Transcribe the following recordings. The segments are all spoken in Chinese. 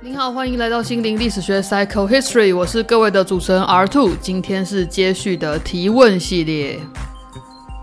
您好，欢迎来到心灵历史学 Psycho History，我是各位的主持人 R Two，今天是接续的提问系列。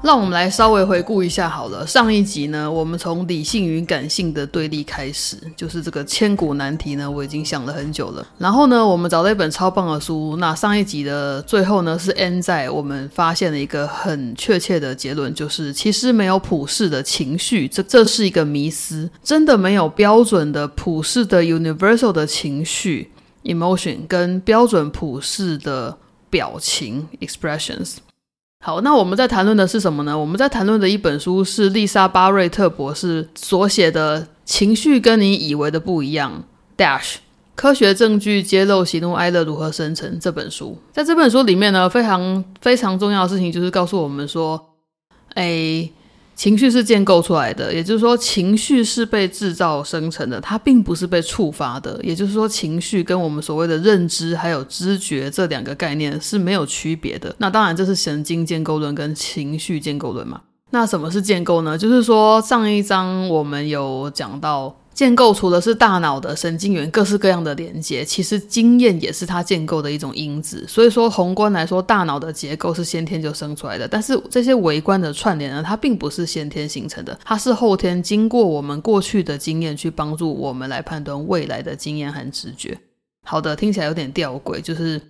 让我们来稍微回顾一下好了。上一集呢，我们从理性与感性的对立开始，就是这个千古难题呢，我已经想了很久了。然后呢，我们找了一本超棒的书。那上一集的最后呢，是 N 在我们发现了一个很确切的结论，就是其实没有普世的情绪，这这是一个迷思，真的没有标准的普世的 universal 的情绪 emotion 跟标准普世的表情 expressions。好，那我们在谈论的是什么呢？我们在谈论的一本书是丽莎巴瑞特博士所写的《情绪跟你以为的不一样》，Dash 科学证据揭露喜怒哀乐如何生成这本书。在这本书里面呢，非常非常重要的事情就是告诉我们说，哎。情绪是建构出来的，也就是说，情绪是被制造生成的，它并不是被触发的。也就是说，情绪跟我们所谓的认知还有知觉这两个概念是没有区别的。那当然，这是神经建构论跟情绪建构论嘛。那什么是建构呢？就是说，上一章我们有讲到。建构除了是大脑的神经元各式各样的连接，其实经验也是它建构的一种因子。所以说，宏观来说，大脑的结构是先天就生出来的。但是这些微观的串联呢，它并不是先天形成的，它是后天经过我们过去的经验去帮助我们来判断未来的经验和直觉。好的，听起来有点吊诡，就是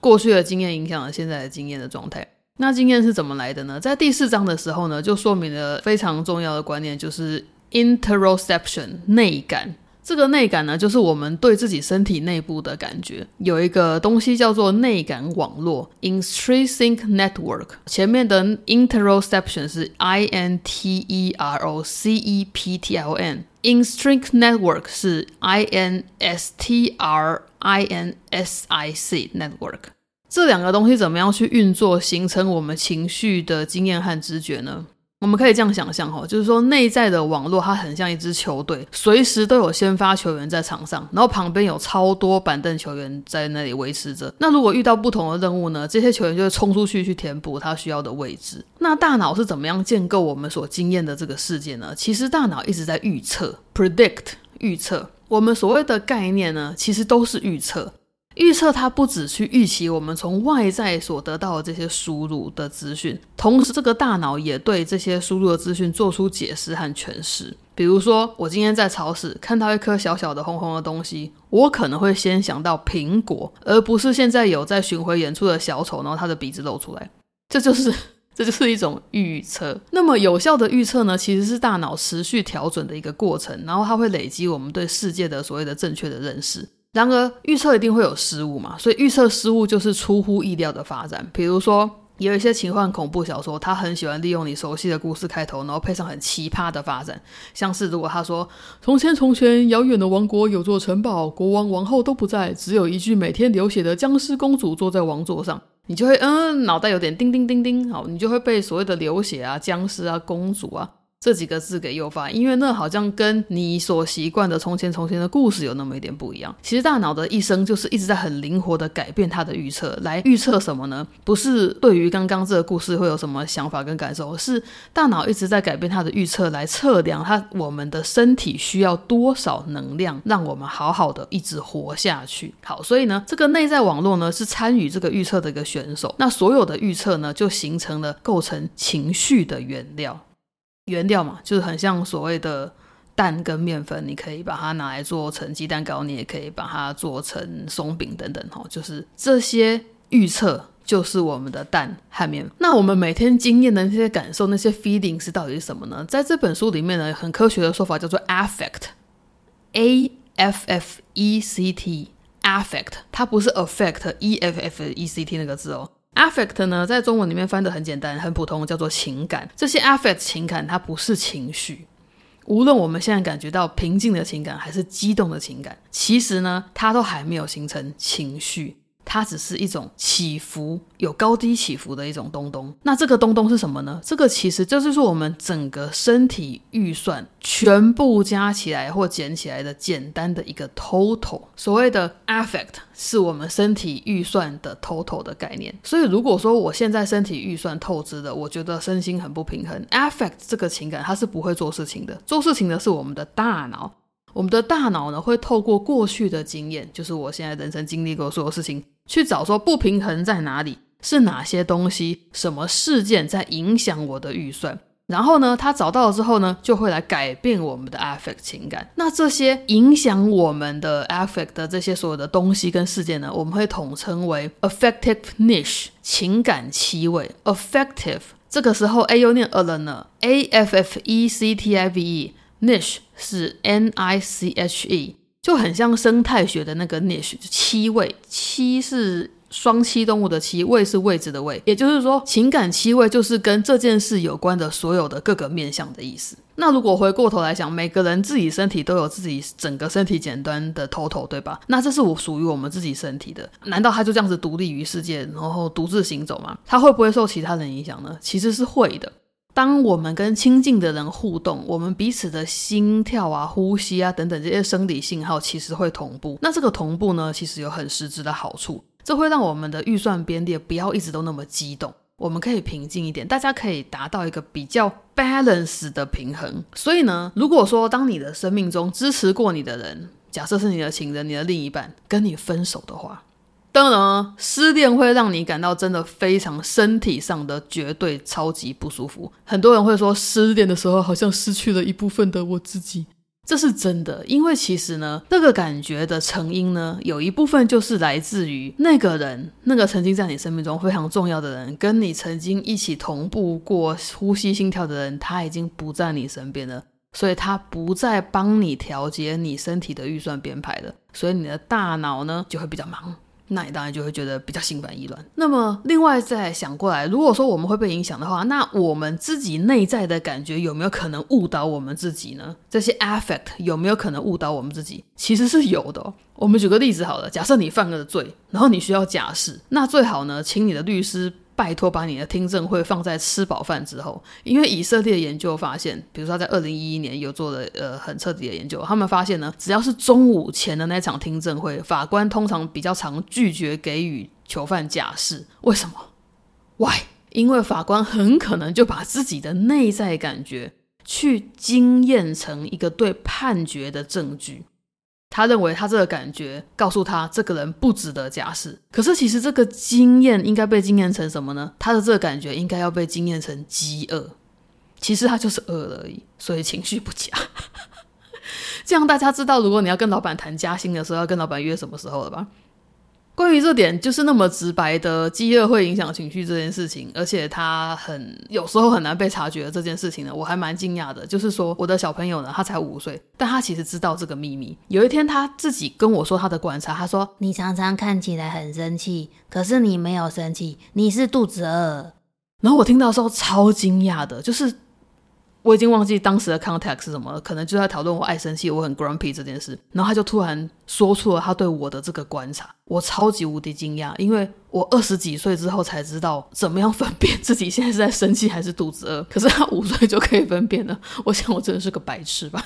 过去的经验影响了现在的经验的状态。那经验是怎么来的呢？在第四章的时候呢，就说明了非常重要的观念，就是。Interoception 内感，这个内感呢，就是我们对自己身体内部的感觉。有一个东西叫做内感网络 i n s t r i n s i c network）。前面的 interoception 是 I N T E R O C E P T L N，intrinsic network 是 I N S T R I N S I C network。这两个东西怎么样去运作，形成我们情绪的经验和知觉呢？我们可以这样想象哈，就是说内在的网络它很像一支球队，随时都有先发球员在场上，然后旁边有超多板凳球员在那里维持着。那如果遇到不同的任务呢，这些球员就会冲出去去填补他需要的位置。那大脑是怎么样建构我们所经验的这个世界呢？其实大脑一直在预测 （predict） 预测。我们所谓的概念呢，其实都是预测。预测它不只去预期我们从外在所得到的这些输入的资讯，同时这个大脑也对这些输入的资讯做出解释和诠释。比如说，我今天在超市看到一颗小小的红红的东西，我可能会先想到苹果，而不是现在有在巡回演出的小丑，然后他的鼻子露出来。这就是 这就是一种预测。那么有效的预测呢，其实是大脑持续调整的一个过程，然后它会累积我们对世界的所谓的正确的认识。然而，预测一定会有失误嘛？所以预测失误就是出乎意料的发展。比如说，有一些奇幻恐怖小说，他很喜欢利用你熟悉的故事开头，然后配上很奇葩的发展。像是如果他说：“从前从前，遥远的王国有座城堡，国王王后都不在，只有一具每天流血的僵尸公主坐在王座上。”你就会嗯，脑袋有点叮叮叮叮，好，你就会被所谓的流血啊、僵尸啊、公主啊。这几个字给诱发，因为那好像跟你所习惯的从前从前的故事有那么一点不一样。其实大脑的一生就是一直在很灵活的改变它的预测，来预测什么呢？不是对于刚刚这个故事会有什么想法跟感受，是大脑一直在改变它的预测，来测量它我们的身体需要多少能量，让我们好好的一直活下去。好，所以呢，这个内在网络呢是参与这个预测的一个选手。那所有的预测呢，就形成了构成情绪的原料。原料嘛，就是很像所谓的蛋跟面粉，你可以把它拿来做成鸡蛋糕，你也可以把它做成松饼等等哈。就是这些预测，就是我们的蛋和面。那我们每天经验的那些感受，那些 feeling 是到底是什么呢？在这本书里面呢，很科学的说法叫做 affect，a f f e c t，affect，它不是 affect，e f f e c t 那个字哦。Affect 呢，在中文里面翻得很简单、很普通，叫做情感。这些 affect 情感，它不是情绪。无论我们现在感觉到平静的情感，还是激动的情感，其实呢，它都还没有形成情绪。它只是一种起伏，有高低起伏的一种东东。那这个东东是什么呢？这个其实就是我们整个身体预算全部加起来或减起来的简单的一个 total。所谓的 affect 是我们身体预算的 total 的概念。所以如果说我现在身体预算透支的，我觉得身心很不平衡，affect 这个情感它是不会做事情的。做事情的是我们的大脑。我们的大脑呢，会透过过去的经验，就是我现在人生经历过所有事情，去找说不平衡在哪里，是哪些东西，什么事件在影响我的预算。然后呢，他找到了之后呢，就会来改变我们的 affect 情感。那这些影响我们的 affect 的这些所有的东西跟事件呢，我们会统称为 affective niche 情感气味。affective 这个时候 a 又念 a 了呢，a f f e c t i v e。Niche 是 n i c h e，就很像生态学的那个 niche，就七位，七是双栖动物的七，位是位置的位，也就是说，情感七位就是跟这件事有关的所有的各个面向的意思。那如果回过头来想，每个人自己身体都有自己整个身体简单的 total，对吧？那这是我属于我们自己身体的，难道他就这样子独立于世界，然后独自行走吗？他会不会受其他人影响呢？其实是会的。当我们跟亲近的人互动，我们彼此的心跳啊、呼吸啊等等这些生理信号其实会同步。那这个同步呢，其实有很实质的好处，这会让我们的预算编列不要一直都那么激动，我们可以平静一点，大家可以达到一个比较 balance 的平衡。所以呢，如果说当你的生命中支持过你的人，假设是你的情人、你的另一半，跟你分手的话。当然，失恋会让你感到真的非常身体上的绝对超级不舒服。很多人会说，失恋的时候好像失去了一部分的我自己，这是真的。因为其实呢，那个感觉的成因呢，有一部分就是来自于那个人，那个曾经在你生命中非常重要的人，跟你曾经一起同步过呼吸心跳的人，他已经不在你身边了，所以他不再帮你调节你身体的预算编排了，所以你的大脑呢就会比较忙。那你当然就会觉得比较心烦意乱。那么，另外再想过来，如果说我们会被影响的话，那我们自己内在的感觉有没有可能误导我们自己呢？这些 affect 有没有可能误导我们自己？其实是有的。我们举个例子好了，假设你犯了罪，然后你需要假释，那最好呢，请你的律师。拜托，把你的听证会放在吃饱饭之后，因为以色列研究发现，比如说在二零一一年有做了呃很彻底的研究，他们发现呢，只要是中午前的那场听证会，法官通常比较常拒绝给予囚犯假释。为什么？Why？因为法官很可能就把自己的内在感觉去经验成一个对判决的证据。他认为他这个感觉告诉他这个人不值得假释，可是其实这个经验应该被经验成什么呢？他的这个感觉应该要被经验成饥饿，其实他就是饿了而已，所以情绪不假。这样大家知道，如果你要跟老板谈加薪的时候，要跟老板约什么时候了吧？关于这点，就是那么直白的饥饿会影响情绪这件事情，而且他很有时候很难被察觉的这件事情呢，我还蛮惊讶的。就是说，我的小朋友呢，他才五岁，但他其实知道这个秘密。有一天，他自己跟我说他的观察，他说：“你常常看起来很生气，可是你没有生气，你是肚子饿。”然后我听到时候超惊讶的，就是。我已经忘记当时的 context 是什么了，可能就在讨论我爱生气，我很 grumpy 这件事。然后他就突然说出了他对我的这个观察，我超级无敌惊讶，因为我二十几岁之后才知道怎么样分辨自己现在是在生气还是肚子饿。可是他五岁就可以分辨了，我想我真的是个白痴吧。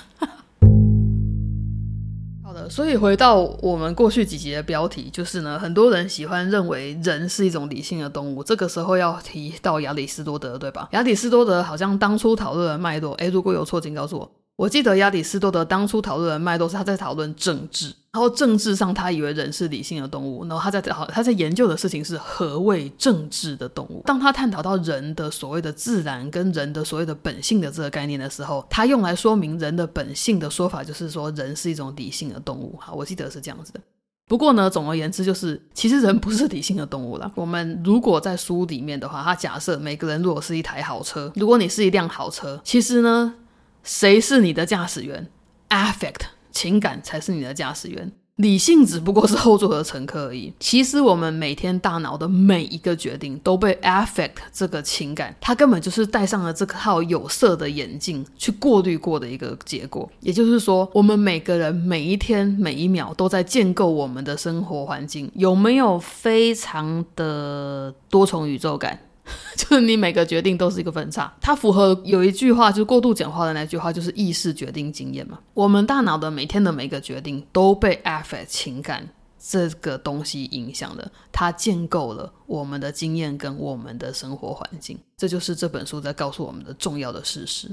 所以回到我们过去几集的标题，就是呢，很多人喜欢认为人是一种理性的动物。这个时候要提到亚里士多德，对吧？亚里士多德好像当初讨论的脉络，诶，如果有错，请告诉我。我记得亚里士多德当初讨论的脉络是他在讨论政治，然后政治上他以为人是理性的动物，然后他在讨他在研究的事情是何谓政治的动物。当他探讨到人的所谓的自然跟人的所谓的本性的这个概念的时候，他用来说明人的本性的说法就是说人是一种理性的动物。哈，我记得是这样子的。不过呢，总而言之就是其实人不是理性的动物了。我们如果在书里面的话，他假设每个人如果是一台好车，如果你是一辆好车，其实呢。谁是你的驾驶员？Affect 情感才是你的驾驶员。理性只不过是后座的乘客而已。其实我们每天大脑的每一个决定都被 affect 这个情感，它根本就是戴上了这套有色的眼镜去过滤过的一个结果。也就是说，我们每个人每一天每一秒都在建构我们的生活环境，有没有非常的多重宇宙感？就是你每个决定都是一个分叉，它符合有一句话，就是过度简化的那句话，就是意识决定经验嘛。我们大脑的每天的每个决定都被 affect 情感这个东西影响了，它建构了我们的经验跟我们的生活环境，这就是这本书在告诉我们的重要的事实。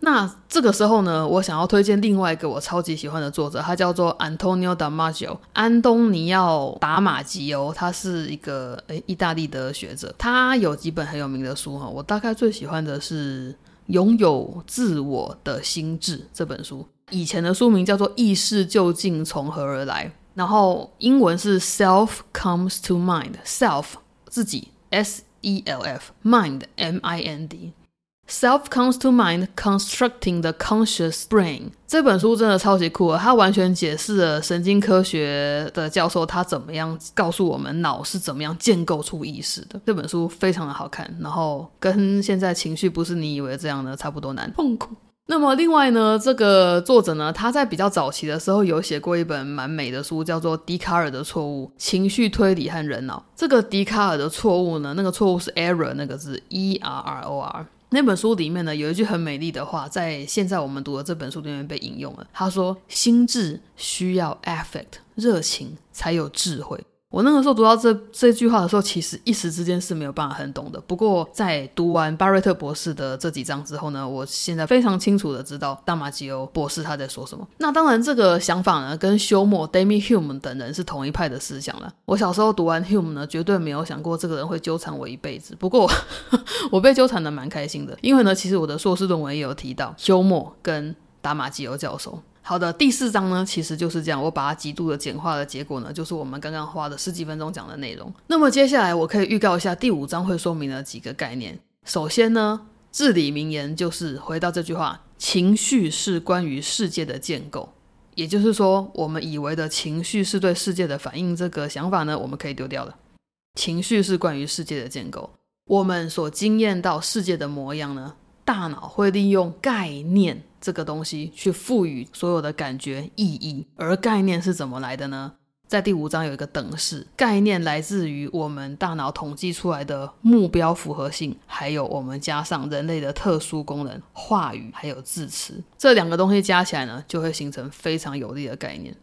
那这个时候呢，我想要推荐另外一个我超级喜欢的作者，他叫做 Antonio Damasio，安东尼奥·达马吉欧，他是一个诶意大利的学者，他有几本很有名的书哈，我大概最喜欢的是《拥有自我的心智》这本书，以前的书名叫做《意识究竟从何而来》，然后英文是 Self Comes to Mind，Self 自己 S E L F，Mind M I N D。Self comes to mind, constructing the conscious brain。这本书真的超级酷，它完全解释了神经科学的教授他怎么样告诉我们脑是怎么样建构出意识的。这本书非常的好看，然后跟现在情绪不是你以为这样的差不多难痛苦。那么另外呢，这个作者呢，他在比较早期的时候有写过一本蛮美的书，叫做《笛卡尔的错误：情绪推理和人脑》。这个笛卡尔的错误呢，那个错误是 error 那个字，e r r o r。那本书里面呢，有一句很美丽的话，在现在我们读的这本书里面被引用了。他说：“心智需要 affect 热情，才有智慧。”我那个时候读到这这句话的时候，其实一时之间是没有办法很懂的。不过在读完巴瑞特博士的这几章之后呢，我现在非常清楚的知道大马吉欧博士他在说什么。那当然，这个想法呢，跟休谟 d a m i Hume 等人是同一派的思想了。我小时候读完 Hume 呢，绝对没有想过这个人会纠缠我一辈子。不过 我被纠缠的蛮开心的，因为呢，其实我的硕士论文也有提到休谟跟达马吉欧教授。好的，第四章呢，其实就是这样，我把它极度的简化的结果呢，就是我们刚刚花的十几分钟讲的内容。那么接下来我可以预告一下，第五章会说明了几个概念。首先呢，至理名言就是回到这句话：情绪是关于世界的建构。也就是说，我们以为的情绪是对世界的反应，这个想法呢，我们可以丢掉了。情绪是关于世界的建构，我们所经验到世界的模样呢，大脑会利用概念。这个东西去赋予所有的感觉意义，而概念是怎么来的呢？在第五章有一个等式，概念来自于我们大脑统计出来的目标符合性，还有我们加上人类的特殊功能——话语还有字词，这两个东西加起来呢，就会形成非常有力的概念。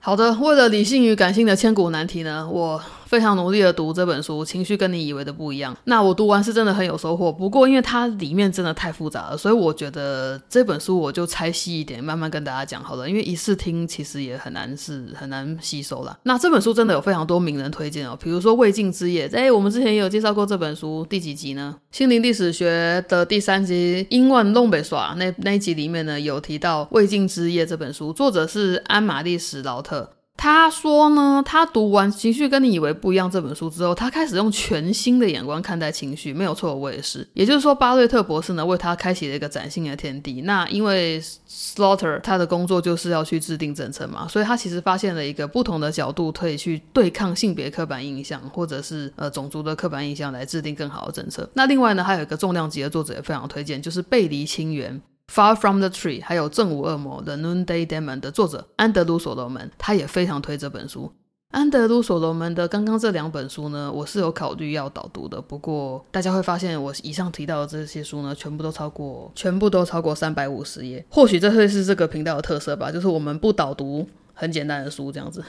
好的，为了理性与感性的千古难题呢，我非常努力的读这本书，情绪跟你以为的不一样。那我读完是真的很有收获，不过因为它里面真的太复杂了，所以我觉得这本书我就拆细一点，慢慢跟大家讲好了。因为一次听其实也很难是很难吸收了。那这本书真的有非常多名人推荐哦，比如说未尽之夜，哎，我们之前也有介绍过这本书，第几集呢？心灵历史学的第三集《英万弄北耍》那那一集里面呢，有提到未尽之夜这本书，作者是安玛丽史劳特。他说呢，他读完《情绪跟你以为不一样》这本书之后，他开始用全新的眼光看待情绪。没有错，我也是。也就是说，巴瑞特博士呢，为他开启了一个崭新的天地。那因为 Slaughter 他的工作就是要去制定政策嘛，所以他其实发现了一个不同的角度，可以去对抗性别刻板印象，或者是呃种族的刻板印象，来制定更好的政策。那另外呢，还有一个重量级的作者也非常推荐，就是贝离清源。Far from the Tree，还有正午恶魔 The Noonday Demon 的作者安德鲁所罗门，他也非常推这本书。安德鲁所罗门的刚刚这两本书呢，我是有考虑要导读的。不过大家会发现，我以上提到的这些书呢，全部都超过，全部都超过三百五十页。或许这会是这个频道的特色吧，就是我们不导读很简单的书这样子。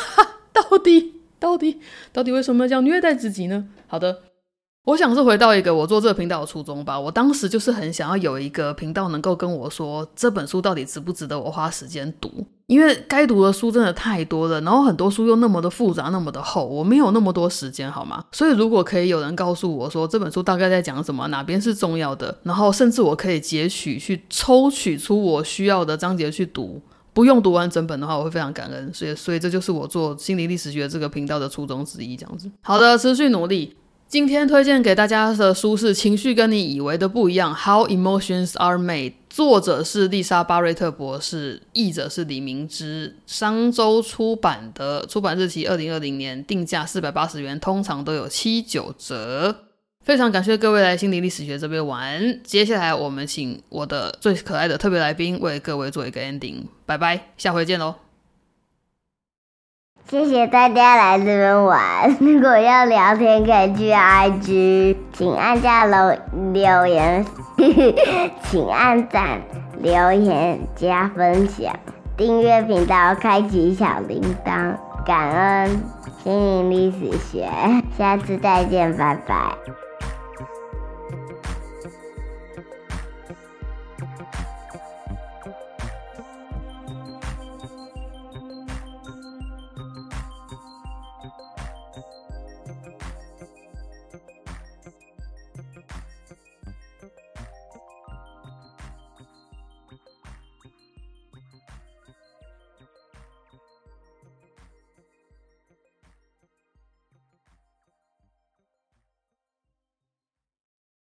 到底，到底，到底为什么叫虐待自己呢？好的。我想是回到一个我做这个频道的初衷吧。我当时就是很想要有一个频道能够跟我说这本书到底值不值得我花时间读，因为该读的书真的太多了，然后很多书又那么的复杂，那么的厚，我没有那么多时间，好吗？所以如果可以有人告诉我说这本书大概在讲什么，哪边是重要的，然后甚至我可以截取去抽取出我需要的章节去读，不用读完整本的话，我会非常感恩。所以，所以这就是我做心理历史学这个频道的初衷之一，这样子。好的，持续努力。今天推荐给大家的书是《情绪跟你以为的不一样》，How Emotions Are Made，作者是丽莎巴瑞特博士，译者是李明之，商周出版的，出版日期二零二零年，定价四百八十元，通常都有七九折。非常感谢各位来心理历史学这边玩，接下来我们请我的最可爱的特别来宾为各位做一个 ending，拜拜，下回见喽。谢谢大家来这边玩。如果要聊天，可以去 IG，请按下留留言，请按赞、留言、加分享、订阅频道、开启小铃铛。感恩心灵历史学，下次再见，拜拜。